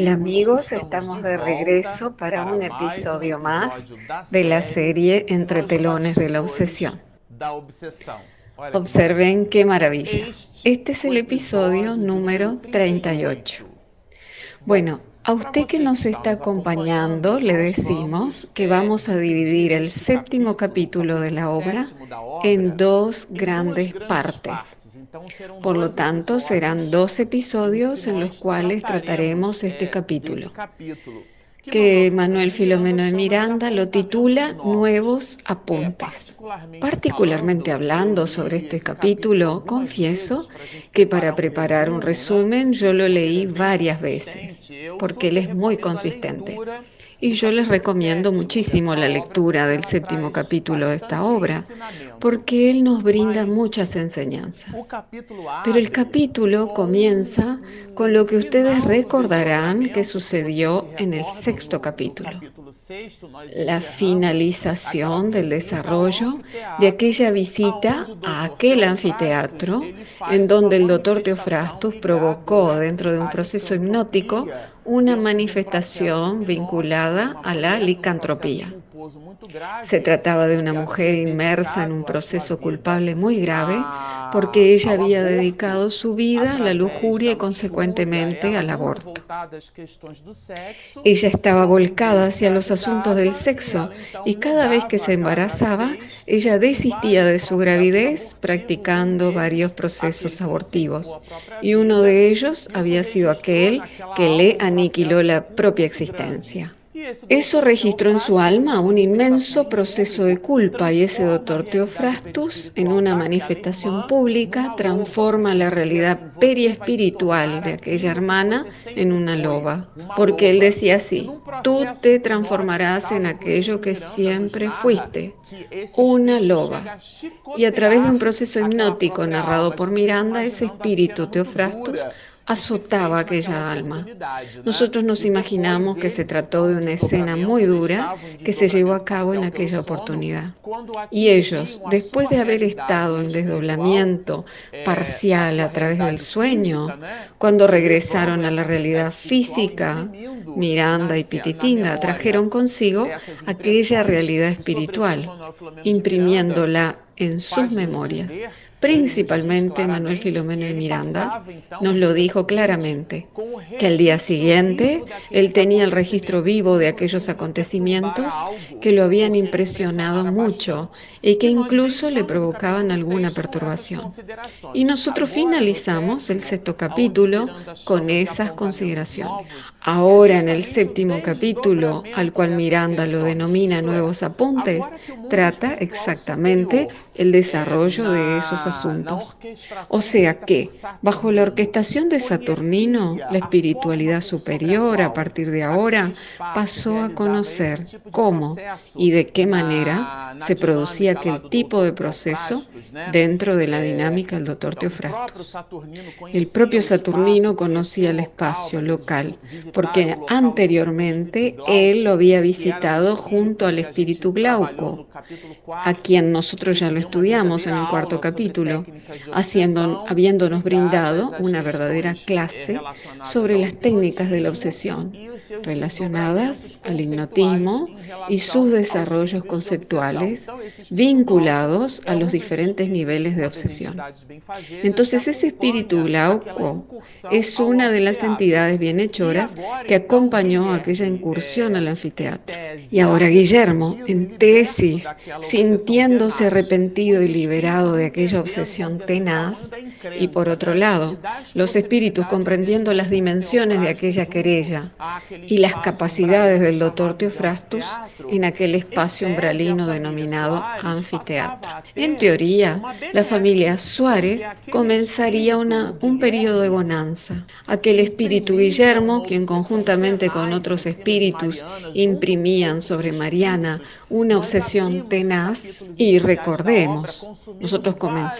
Hola amigos, estamos de regreso para un episodio más de la serie Entre telones de la obsesión. Observen qué maravilla. Este es el episodio número 38. Bueno, a usted que nos está acompañando le decimos que vamos a dividir el séptimo capítulo de la obra en dos grandes partes. Por lo tanto, serán dos episodios en los cuales trataremos este capítulo, que Manuel Filomeno de Miranda lo titula Nuevos Apuntes. Particularmente hablando sobre este capítulo, confieso que para preparar un resumen yo lo leí varias veces, porque él es muy consistente. Y yo les recomiendo muchísimo la lectura del séptimo capítulo de esta obra, porque él nos brinda muchas enseñanzas. Pero el capítulo comienza con lo que ustedes recordarán que sucedió en el sexto capítulo, la finalización del desarrollo de aquella visita a aquel anfiteatro en donde el doctor Teofrastus provocó dentro de un proceso hipnótico una manifestación vinculada a la licantropía. Se trataba de una mujer inmersa en un proceso culpable muy grave porque ella había dedicado su vida a la lujuria y consecuentemente al aborto. Ella estaba volcada hacia los asuntos del sexo y cada vez que se embarazaba, ella desistía de su gravidez practicando varios procesos abortivos y uno de ellos había sido aquel que le aniquiló la propia existencia. Eso registró en su alma un inmenso proceso de culpa y ese doctor Teofrastus, en una manifestación pública, transforma la realidad periespiritual de aquella hermana en una loba. Porque él decía así, tú te transformarás en aquello que siempre fuiste, una loba. Y a través de un proceso hipnótico narrado por Miranda, ese espíritu Teofrastus azotaba aquella alma. Nosotros nos imaginamos que se trató de una escena muy dura que se llevó a cabo en aquella oportunidad. Y ellos, después de haber estado en desdoblamiento parcial a través del sueño, cuando regresaron a la realidad física, Miranda y Pititinga trajeron consigo aquella realidad espiritual, imprimiéndola en sus memorias principalmente Manuel Filomeno de Miranda, nos lo dijo claramente, que al día siguiente él tenía el registro vivo de aquellos acontecimientos que lo habían impresionado mucho y que incluso le provocaban alguna perturbación. Y nosotros finalizamos el sexto capítulo con esas consideraciones. Ahora en el séptimo capítulo, al cual Miranda lo denomina Nuevos Apuntes, trata exactamente el desarrollo de esos asuntos. O sea que, bajo la orquestación de Saturnino, la espiritualidad superior a partir de ahora pasó a conocer cómo y de qué manera se producía aquel tipo de proceso dentro de la dinámica del doctor Teofrastos. El propio Saturnino conocía el espacio local porque anteriormente él lo había visitado junto al espíritu Glauco, a quien nosotros ya lo estudiamos en el cuarto capítulo, haciendo, habiéndonos brindado una verdadera clase sobre las técnicas de la obsesión relacionadas al hipnotismo y sus desarrollos conceptuales vinculados a los diferentes niveles de obsesión. Entonces ese espíritu glauco es una de las entidades bienhechoras que acompañó aquella incursión al anfiteatro. Y ahora Guillermo, en tesis, sintiéndose arrepentido y liberado de aquella obsesión tenaz, y por otro lado, los espíritus comprendiendo las dimensiones de aquella querella y las capacidades del doctor Teofrastus en aquel espacio umbralino denominado anfiteatro. En teoría, la familia Suárez comenzaría una, un periodo de bonanza. Aquel espíritu Guillermo, quien conjuntamente con otros espíritus imprimían sobre Mariana una obsesión tenaz, y recordemos, nosotros comenzamos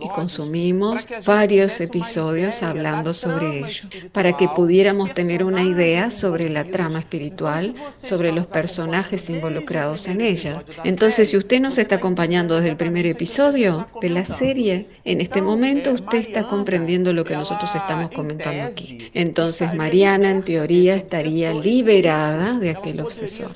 y consumimos varios episodios hablando sobre ello, para que pudiéramos tener una idea sobre la trama espiritual, sobre los personajes personajes involucrados en ella. Entonces, si usted nos está acompañando desde el primer episodio de la serie, en este momento usted está comprendiendo lo que nosotros estamos comentando aquí. Entonces, Mariana, en teoría, estaría liberada de aquel obsesor.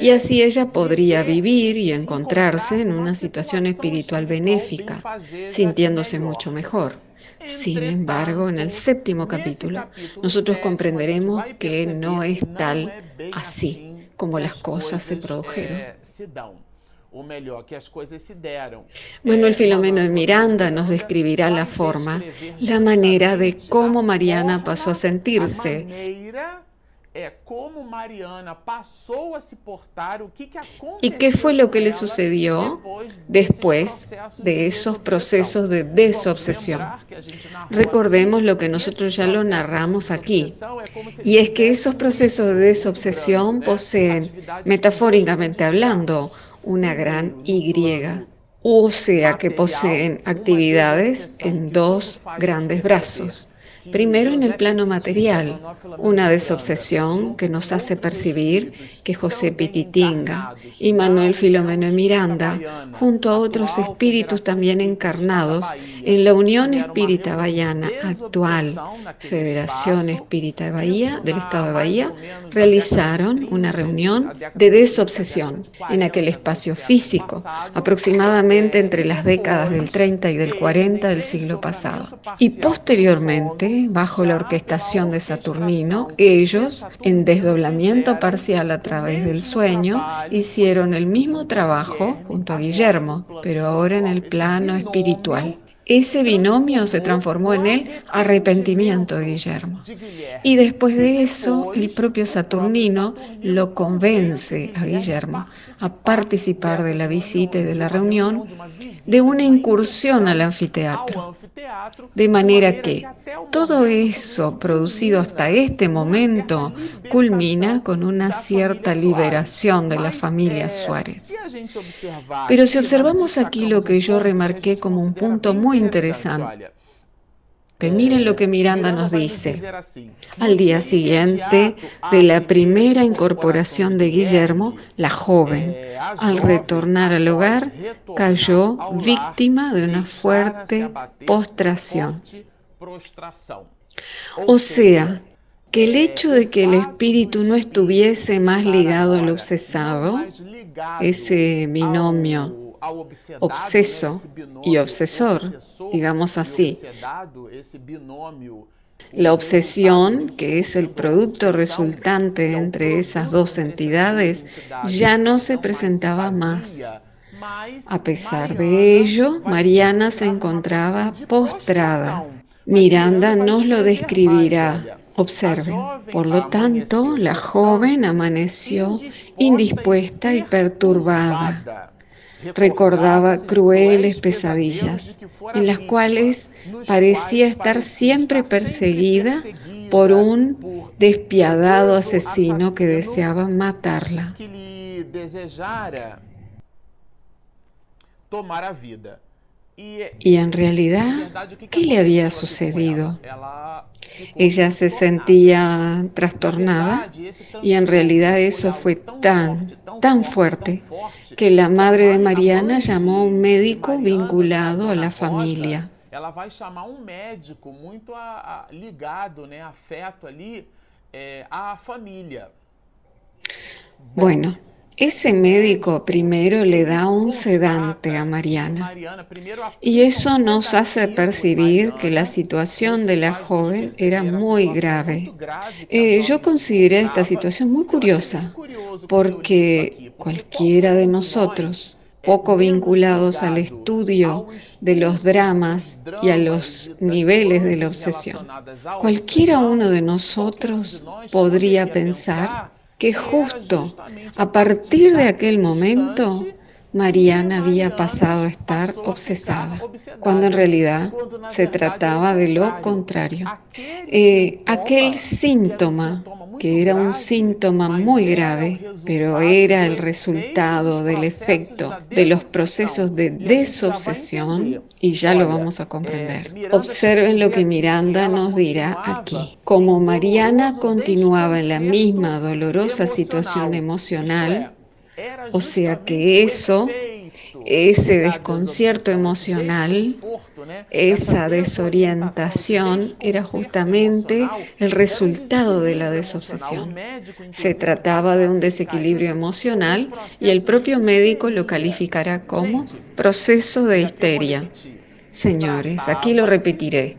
Y así ella podría vivir y encontrarse en una situación espiritual benéfica, sintiéndose mucho mejor. Sin embargo, en el séptimo capítulo, nosotros comprenderemos que no es tal así como las cosas se produjeron. Bueno, el Filomeno de Miranda nos describirá la forma, la manera de cómo Mariana pasó a sentirse ¿Y qué fue lo que le sucedió después de esos procesos de desobsesión? Recordemos lo que nosotros ya lo narramos aquí. Y es que esos procesos de desobsesión poseen, metafóricamente hablando, una gran Y. O sea que poseen actividades en dos grandes brazos. Primero en el plano material, una desobsesión que nos hace percibir que José Pititinga y Manuel Filomeno Miranda, junto a otros espíritus también encarnados en la Unión Espírita Bahiana actual, Federación Espírita de Bahía, del Estado de Bahía, realizaron una reunión de desobsesión en aquel espacio físico, aproximadamente entre las décadas del 30 y del 40 del siglo pasado. Y posteriormente, bajo la orquestación de Saturnino, ellos, en desdoblamiento parcial a través del sueño, hicieron el mismo trabajo junto a Guillermo, pero ahora en el plano espiritual. Ese binomio se transformó en el arrepentimiento de Guillermo. Y después de eso, el propio Saturnino lo convence a Guillermo a participar de la visita y de la reunión de una incursión al anfiteatro. De manera que todo eso producido hasta este momento culmina con una cierta liberación de la familia Suárez. Pero si observamos aquí lo que yo remarqué como un punto muy interesante, miren lo que Miranda nos dice. Al día siguiente de la primera incorporación de Guillermo, la joven, al retornar al hogar, cayó víctima de una fuerte postración. O sea, que el hecho de que el espíritu no estuviese más ligado al obsesado, ese binomio obseso y obsesor, digamos así. La obsesión, que es el producto resultante entre esas dos entidades, ya no se presentaba más. A pesar de ello, Mariana se encontraba postrada. Miranda nos lo describirá. Observen, por lo tanto, la joven amaneció indispuesta y perturbada recordaba crueles pesadillas en las cuales parecía estar siempre perseguida por un despiadado asesino que deseaba matarla. Y en realidad, ¿qué le había sucedido? Ella se sentía trastornada y en realidad eso fue tan, tan fuerte que la madre de Mariana llamó a un médico vinculado a la familia. Ela vai chamar um médico muito ligado, né, afeto ali à família. Bueno, ese médico primero le da un sedante a Mariana y eso nos hace percibir que la situación de la joven era muy grave. Eh, yo consideré esta situación muy curiosa porque cualquiera de nosotros poco vinculados al estudio de los dramas y a los niveles de la obsesión. Cualquiera uno de nosotros podría pensar que justo a partir de aquel momento Mariana había pasado a estar obsesada, cuando en realidad se trataba de lo contrario. Eh, aquel síntoma que era un síntoma muy grave, pero era el resultado del efecto de los procesos de desobsesión y ya lo vamos a comprender. Observen lo que Miranda nos dirá aquí. Como Mariana continuaba en la misma dolorosa situación emocional, o sea que eso ese desconcierto emocional, esa desorientación era justamente el resultado de la desobsesión. Se trataba de un desequilibrio emocional y el propio médico lo calificará como proceso de histeria. Señores, aquí lo repetiré.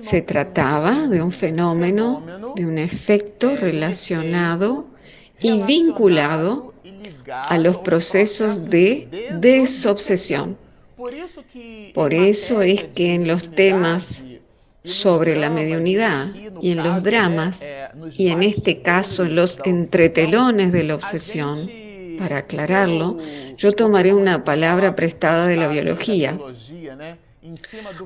Se trataba de un fenómeno, de un efecto relacionado y vinculado a los procesos de desobsesión. Por eso es que en los temas sobre la mediunidad y en los dramas, y en este caso los entretelones de la obsesión, para aclararlo, yo tomaré una palabra prestada de la biología.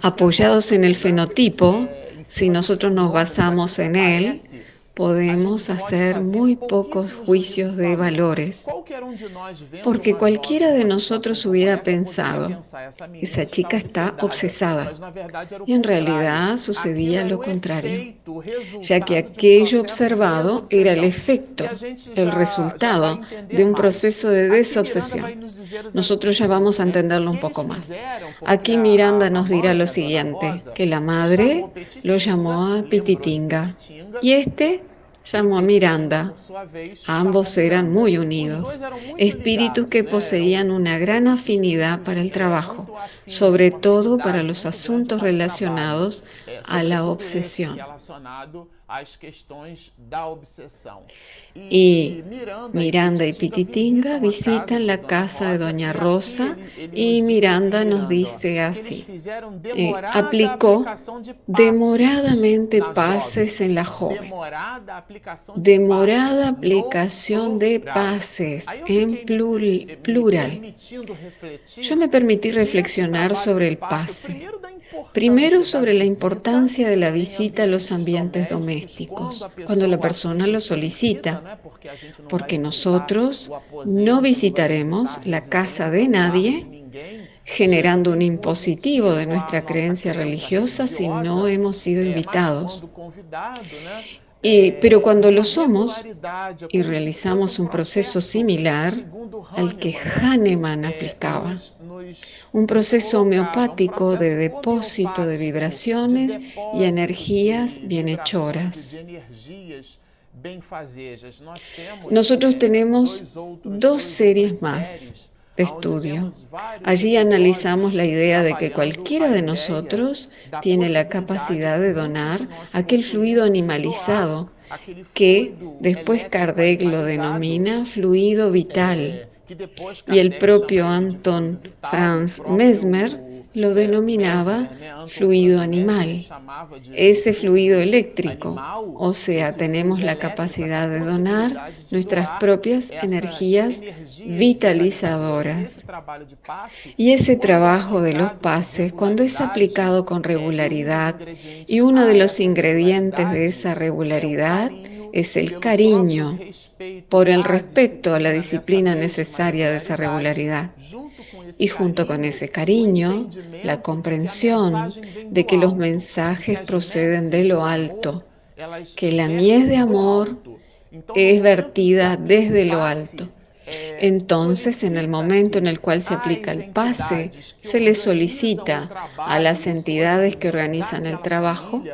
Apoyados en el fenotipo, si nosotros nos basamos en él, podemos hacer muy pocos juicios de valores, porque cualquiera de nosotros hubiera pensado, esa chica está obsesada, y en realidad sucedía lo contrario, ya que aquello observado era el efecto, el resultado de un proceso de desobsesión. Nosotros ya vamos a entenderlo un poco más. Aquí Miranda nos dirá lo siguiente, que la madre lo llamó a Pititinga y este llamó a Miranda. Ambos eran muy unidos, espíritus que poseían una gran afinidad para el trabajo, sobre todo para los asuntos relacionados a la obsesión. Y Miranda y Pititinga visitan la casa de Doña Rosa y Miranda nos dice así, eh, aplicó demoradamente pases en la joven, demorada aplicación de pases en plural. Yo me permití reflexionar sobre el pase, primero sobre la importancia de la visita a los ambientes domésticos, cuando la persona lo solicita porque nosotros no visitaremos la casa de nadie generando un impositivo de nuestra creencia religiosa si no hemos sido invitados. pero cuando lo somos y realizamos un proceso similar al que Hahnemann aplicaba, un proceso homeopático de depósito de vibraciones y energías bienhechoras. Nosotros tenemos dos series más estudio. Allí analizamos la idea de que cualquiera de nosotros tiene la capacidad de donar aquel fluido animalizado que después Kardec lo denomina fluido vital. Y el propio Anton Franz Mesmer lo denominaba fluido animal, ese fluido eléctrico, o sea, tenemos la capacidad de donar nuestras propias energías vitalizadoras. Y ese trabajo de los pases, cuando es aplicado con regularidad, y uno de los ingredientes de esa regularidad es el cariño por el respeto a la disciplina necesaria de esa regularidad. Y junto con ese cariño, la comprensión de que los mensajes proceden de lo alto, que la mies de amor es vertida desde lo alto. Entonces, en el momento en el cual se aplica el pase, se le solicita a las entidades que organizan el trabajo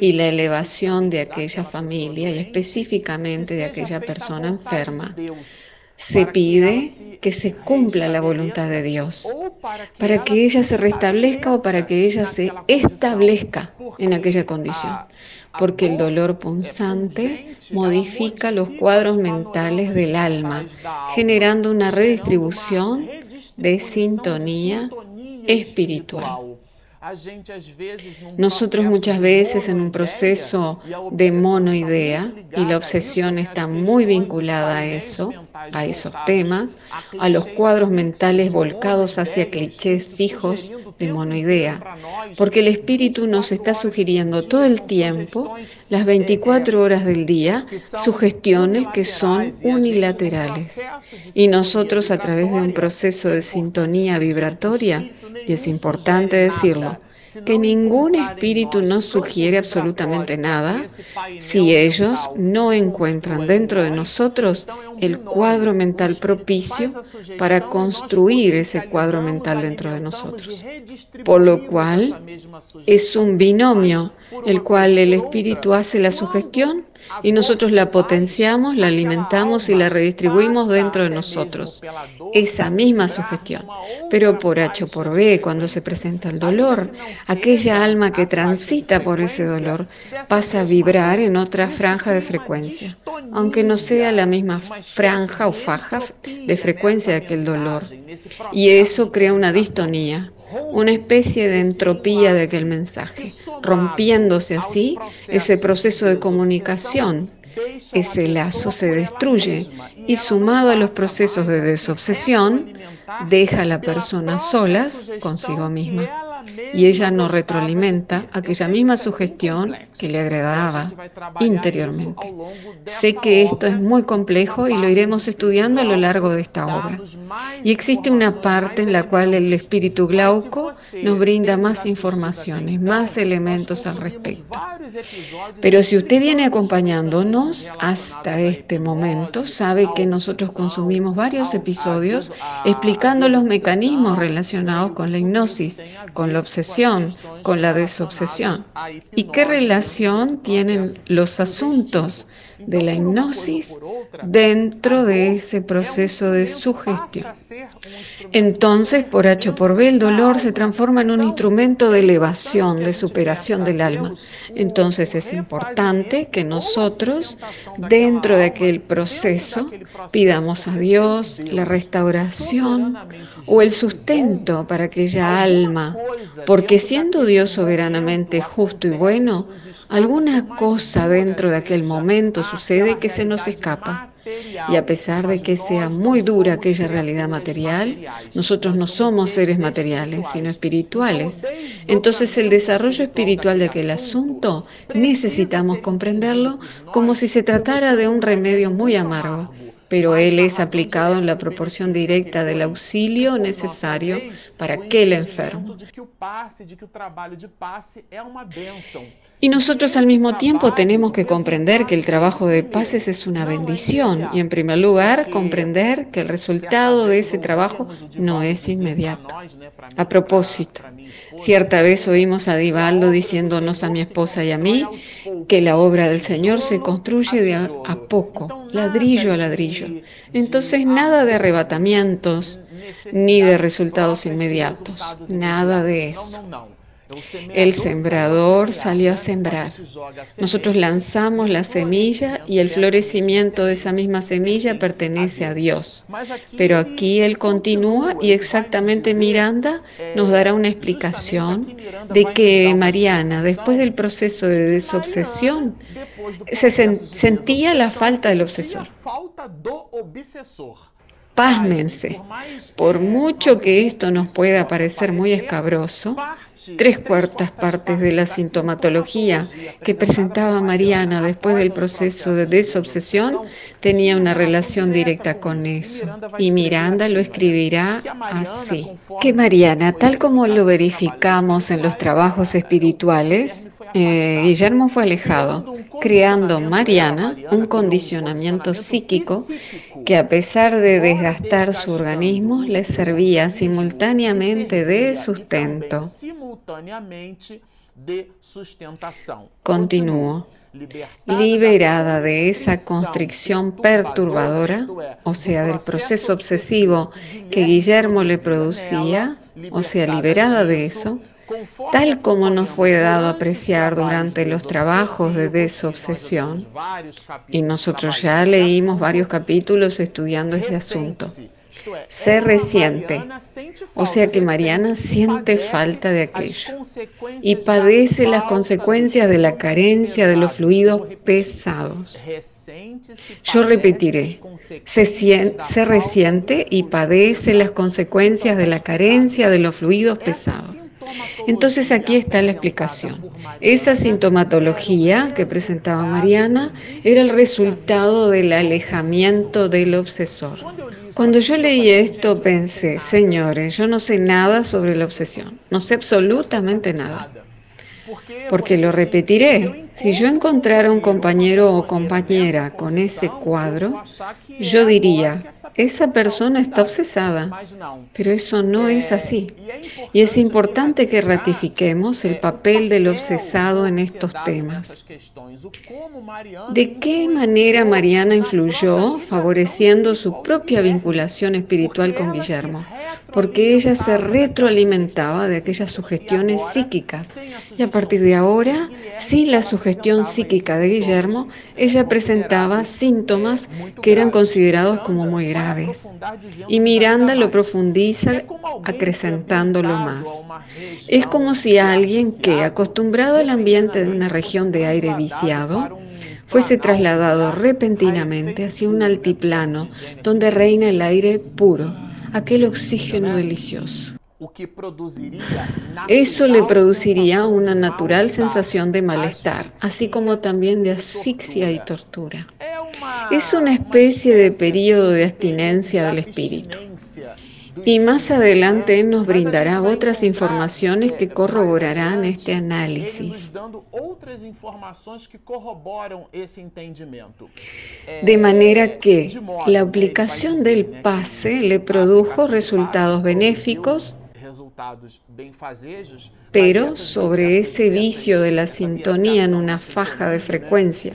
y la elevación de aquella familia y específicamente de aquella persona enferma. Se pide que se cumpla la voluntad de Dios, para que ella se restablezca o para que ella se establezca en aquella condición, porque el dolor punzante modifica los cuadros mentales del alma, generando una redistribución de sintonía espiritual. Nosotros muchas veces en un proceso de monoidea, y la obsesión está muy vinculada a eso, a esos temas, a los cuadros mentales volcados hacia clichés fijos de monoidea, porque el espíritu nos está sugiriendo todo el tiempo, las 24 horas del día, sugestiones que son unilaterales. Y nosotros a través de un proceso de sintonía vibratoria, y es importante decirlo, que ningún espíritu nos sugiere absolutamente nada si ellos no encuentran dentro de nosotros el cuadro mental propicio para construir ese cuadro mental dentro de nosotros. Por lo cual es un binomio el cual el espíritu hace la sugestión y nosotros la potenciamos, la alimentamos y la redistribuimos dentro de nosotros. Esa misma sugestión. Pero por H o por B, cuando se presenta el dolor, aquella alma que transita por ese dolor pasa a vibrar en otra franja de frecuencia, aunque no sea la misma franja o faja de frecuencia de aquel dolor. Y eso crea una distonía una especie de entropía de aquel mensaje, rompiéndose así ese proceso de comunicación. Ese lazo se destruye y sumado a los procesos de desobsesión, deja a la persona solas consigo misma y ella no retroalimenta aquella misma sugestión que le agradaba interiormente. Sé que esto es muy complejo y lo iremos estudiando a lo largo de esta obra. Y existe una parte en la cual el espíritu glauco nos brinda más informaciones, más elementos al respecto. Pero si usted viene acompañándonos hasta este momento, sabe que nosotros consumimos varios episodios explicando los mecanismos relacionados con la hipnosis, con la con la desobsesión. ¿Y qué relación tienen los asuntos de la hipnosis dentro de ese proceso de sugestión? Entonces, por H o por B, el dolor se transforma en un instrumento de elevación, de superación del alma. Entonces es importante que nosotros, dentro de aquel proceso, pidamos a Dios la restauración o el sustento para aquella alma, porque siendo Dios soberanamente justo y bueno, alguna cosa dentro de aquel momento sucede que se nos escapa. Y a pesar de que sea muy dura aquella realidad material, nosotros no somos seres materiales, sino espirituales. Entonces el desarrollo espiritual de aquel asunto necesitamos comprenderlo como si se tratara de un remedio muy amargo pero él es aplicado en la proporción directa del auxilio necesario para aquel enfermo. Y nosotros al mismo tiempo tenemos que comprender que el trabajo de pases es una bendición y en primer lugar comprender que el resultado de ese trabajo no es inmediato. A propósito, cierta vez oímos a Divaldo diciéndonos a mi esposa y a mí que la obra del Señor se construye de a, a poco, ladrillo a ladrillo. Entonces nada de arrebatamientos ni de resultados inmediatos, nada de eso. El sembrador salió a sembrar. Nosotros lanzamos la semilla y el florecimiento de esa misma semilla pertenece a Dios. Pero aquí Él continúa y exactamente Miranda nos dará una explicación de que Mariana, después del proceso de desobsesión, se sentía la falta del obsesor. Pásmense, por mucho que esto nos pueda parecer muy escabroso, tres cuartas partes de la sintomatología que presentaba Mariana después del proceso de desobsesión tenía una relación directa con eso. Y Miranda lo escribirá así. Que Mariana, tal como lo verificamos en los trabajos espirituales, eh, Guillermo fue alejado, creando Mariana un condicionamiento psíquico que a pesar de desgastar su organismo, le servía simultáneamente de sustento. Continúo. Liberada de esa constricción perturbadora, o sea, del proceso obsesivo que Guillermo le producía, o sea, liberada de eso, tal como nos fue dado apreciar durante los trabajos de desobsesión. Y nosotros ya leímos varios capítulos estudiando este asunto. Se resiente, o sea que Mariana siente falta de aquello y padece las consecuencias de la carencia de los fluidos pesados. Yo repetiré, se, se resiente y padece las consecuencias de la carencia de los fluidos pesados. Entonces aquí está la explicación. Esa sintomatología que presentaba Mariana era el resultado del alejamiento del obsesor. Cuando yo leí esto pensé, señores, yo no sé nada sobre la obsesión, no sé absolutamente nada. Porque lo repetiré, si yo encontrara un compañero o compañera con ese cuadro, yo diría, esa persona está obsesada, pero eso no es así. Y es importante que ratifiquemos el papel del obsesado en estos temas. ¿De qué manera Mariana influyó favoreciendo su propia vinculación espiritual con Guillermo? Porque ella se retroalimentaba de aquellas sugestiones psíquicas. Y a partir de ahora, sin la sugestión psíquica de Guillermo, ella presentaba síntomas que eran considerados como muy graves. Y Miranda lo profundiza acrecentándolo más. Es como si alguien que, acostumbrado al ambiente de una región de aire viciado, fuese trasladado repentinamente hacia un altiplano donde reina el aire puro, aquel oxígeno delicioso. Eso le produciría una natural sensación de malestar, así como también de asfixia y tortura. Es una especie de periodo de abstinencia del espíritu. Y más adelante nos brindará otras informaciones que corroborarán este análisis. De manera que la aplicación del pase le produjo resultados benéficos pero sobre ese vicio de la sintonía en una faja de frecuencia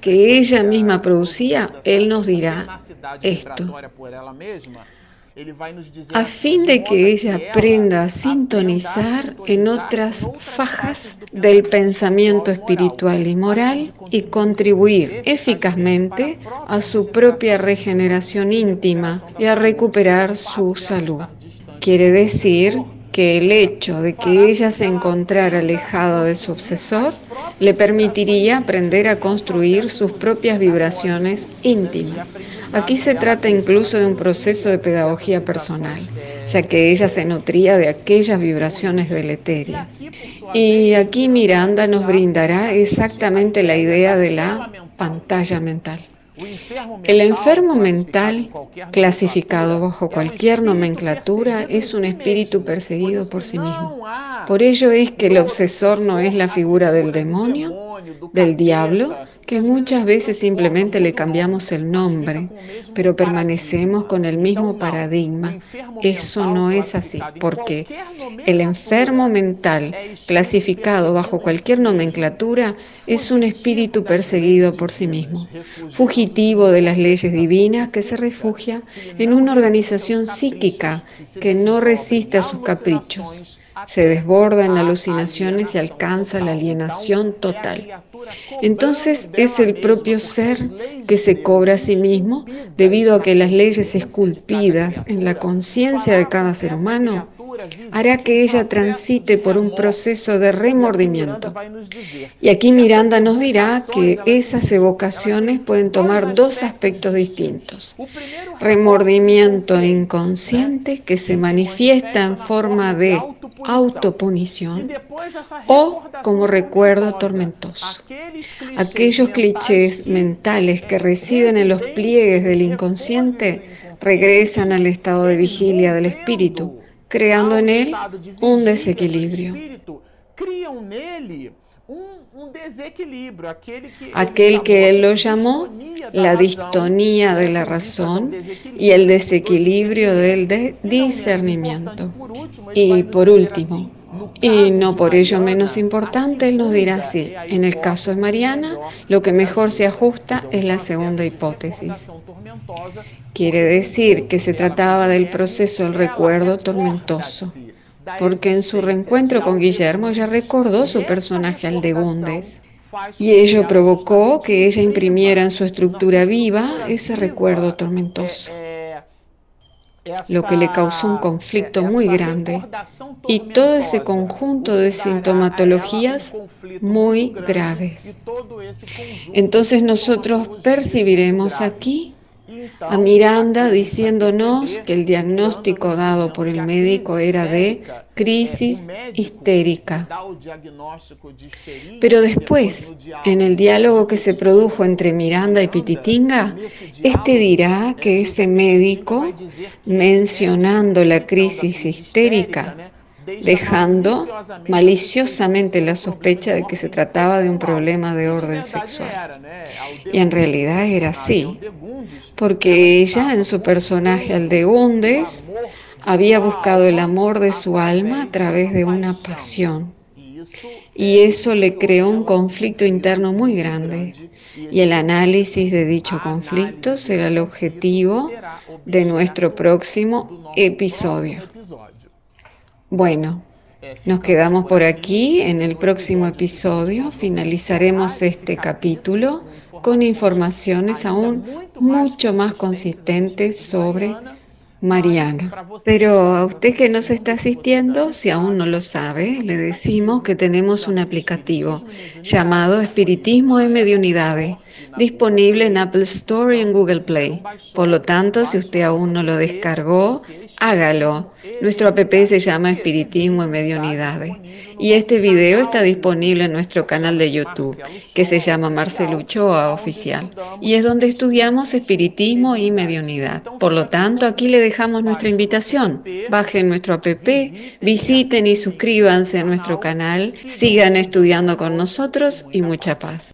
que ella misma producía, Él nos dirá esto. A fin de que ella aprenda a sintonizar en otras fajas del pensamiento espiritual y moral y contribuir eficazmente a su propia regeneración íntima y a recuperar su salud. Quiere decir que el hecho de que ella se encontrara alejada de su obsesor le permitiría aprender a construir sus propias vibraciones íntimas. Aquí se trata incluso de un proceso de pedagogía personal, ya que ella se nutría de aquellas vibraciones deleterias. Y aquí Miranda nos brindará exactamente la idea de la pantalla mental. El enfermo mental, clasificado bajo cualquier nomenclatura, es un espíritu perseguido por sí mismo. Por ello es que el obsesor no es la figura del demonio, del diablo, que muchas veces simplemente le cambiamos el nombre, pero permanecemos con el mismo paradigma. Eso no es así, porque el enfermo mental, clasificado bajo cualquier nomenclatura, es un espíritu perseguido por sí mismo, fugitivo de las leyes divinas que se refugia en una organización psíquica que no resiste a sus caprichos se desborda en alucinaciones y alcanza la alienación total. Entonces es el propio ser que se cobra a sí mismo debido a que las leyes esculpidas en la conciencia de cada ser humano hará que ella transite por un proceso de remordimiento. Y aquí Miranda nos dirá que esas evocaciones pueden tomar dos aspectos distintos. Remordimiento inconsciente que se manifiesta en forma de autopunición o como recuerdo tormentoso. Aquellos clichés mentales que residen en los pliegues del inconsciente regresan al estado de vigilia del espíritu creando en él un desequilibrio. Aquel que él lo llamó la distonía de la razón y el desequilibrio del discernimiento. Y por último, y no por ello menos importante, él nos dirá así, en el caso de Mariana, lo que mejor se ajusta es la segunda hipótesis. Quiere decir que se trataba del proceso del recuerdo tormentoso, porque en su reencuentro con Guillermo ella recordó su personaje Aldegundes, y ello provocó que ella imprimiera en su estructura viva ese recuerdo tormentoso lo que le causó un conflicto muy grande y todo ese conjunto de sintomatologías muy graves. Entonces nosotros percibiremos aquí a Miranda diciéndonos que el diagnóstico dado por el médico era de crisis histérica. Pero después, en el diálogo que se produjo entre Miranda y Pititinga, este dirá que ese médico, mencionando la crisis histérica, dejando maliciosamente la sospecha de que se trataba de un problema de orden sexual. Y en realidad era así, porque ella en su personaje Aldegundes había buscado el amor de su alma a través de una pasión. Y eso le creó un conflicto interno muy grande. Y el análisis de dicho conflicto será el objetivo de nuestro próximo episodio. Bueno, nos quedamos por aquí. En el próximo episodio finalizaremos este capítulo con informaciones aún mucho más consistentes sobre Mariana. Pero a usted que nos está asistiendo, si aún no lo sabe, le decimos que tenemos un aplicativo llamado Espiritismo en Mediunidades, disponible en Apple Store y en Google Play. Por lo tanto, si usted aún no lo descargó, hágalo. Nuestro app se llama Espiritismo en Mediunidades. Y este video está disponible en nuestro canal de YouTube, que se llama Marcelucho Oficial. Y es donde estudiamos espiritismo y mediunidad. Por lo tanto, aquí le dejamos nuestra invitación. Bajen nuestro app, visiten y suscríbanse a nuestro canal, sigan estudiando con nosotros y mucha paz.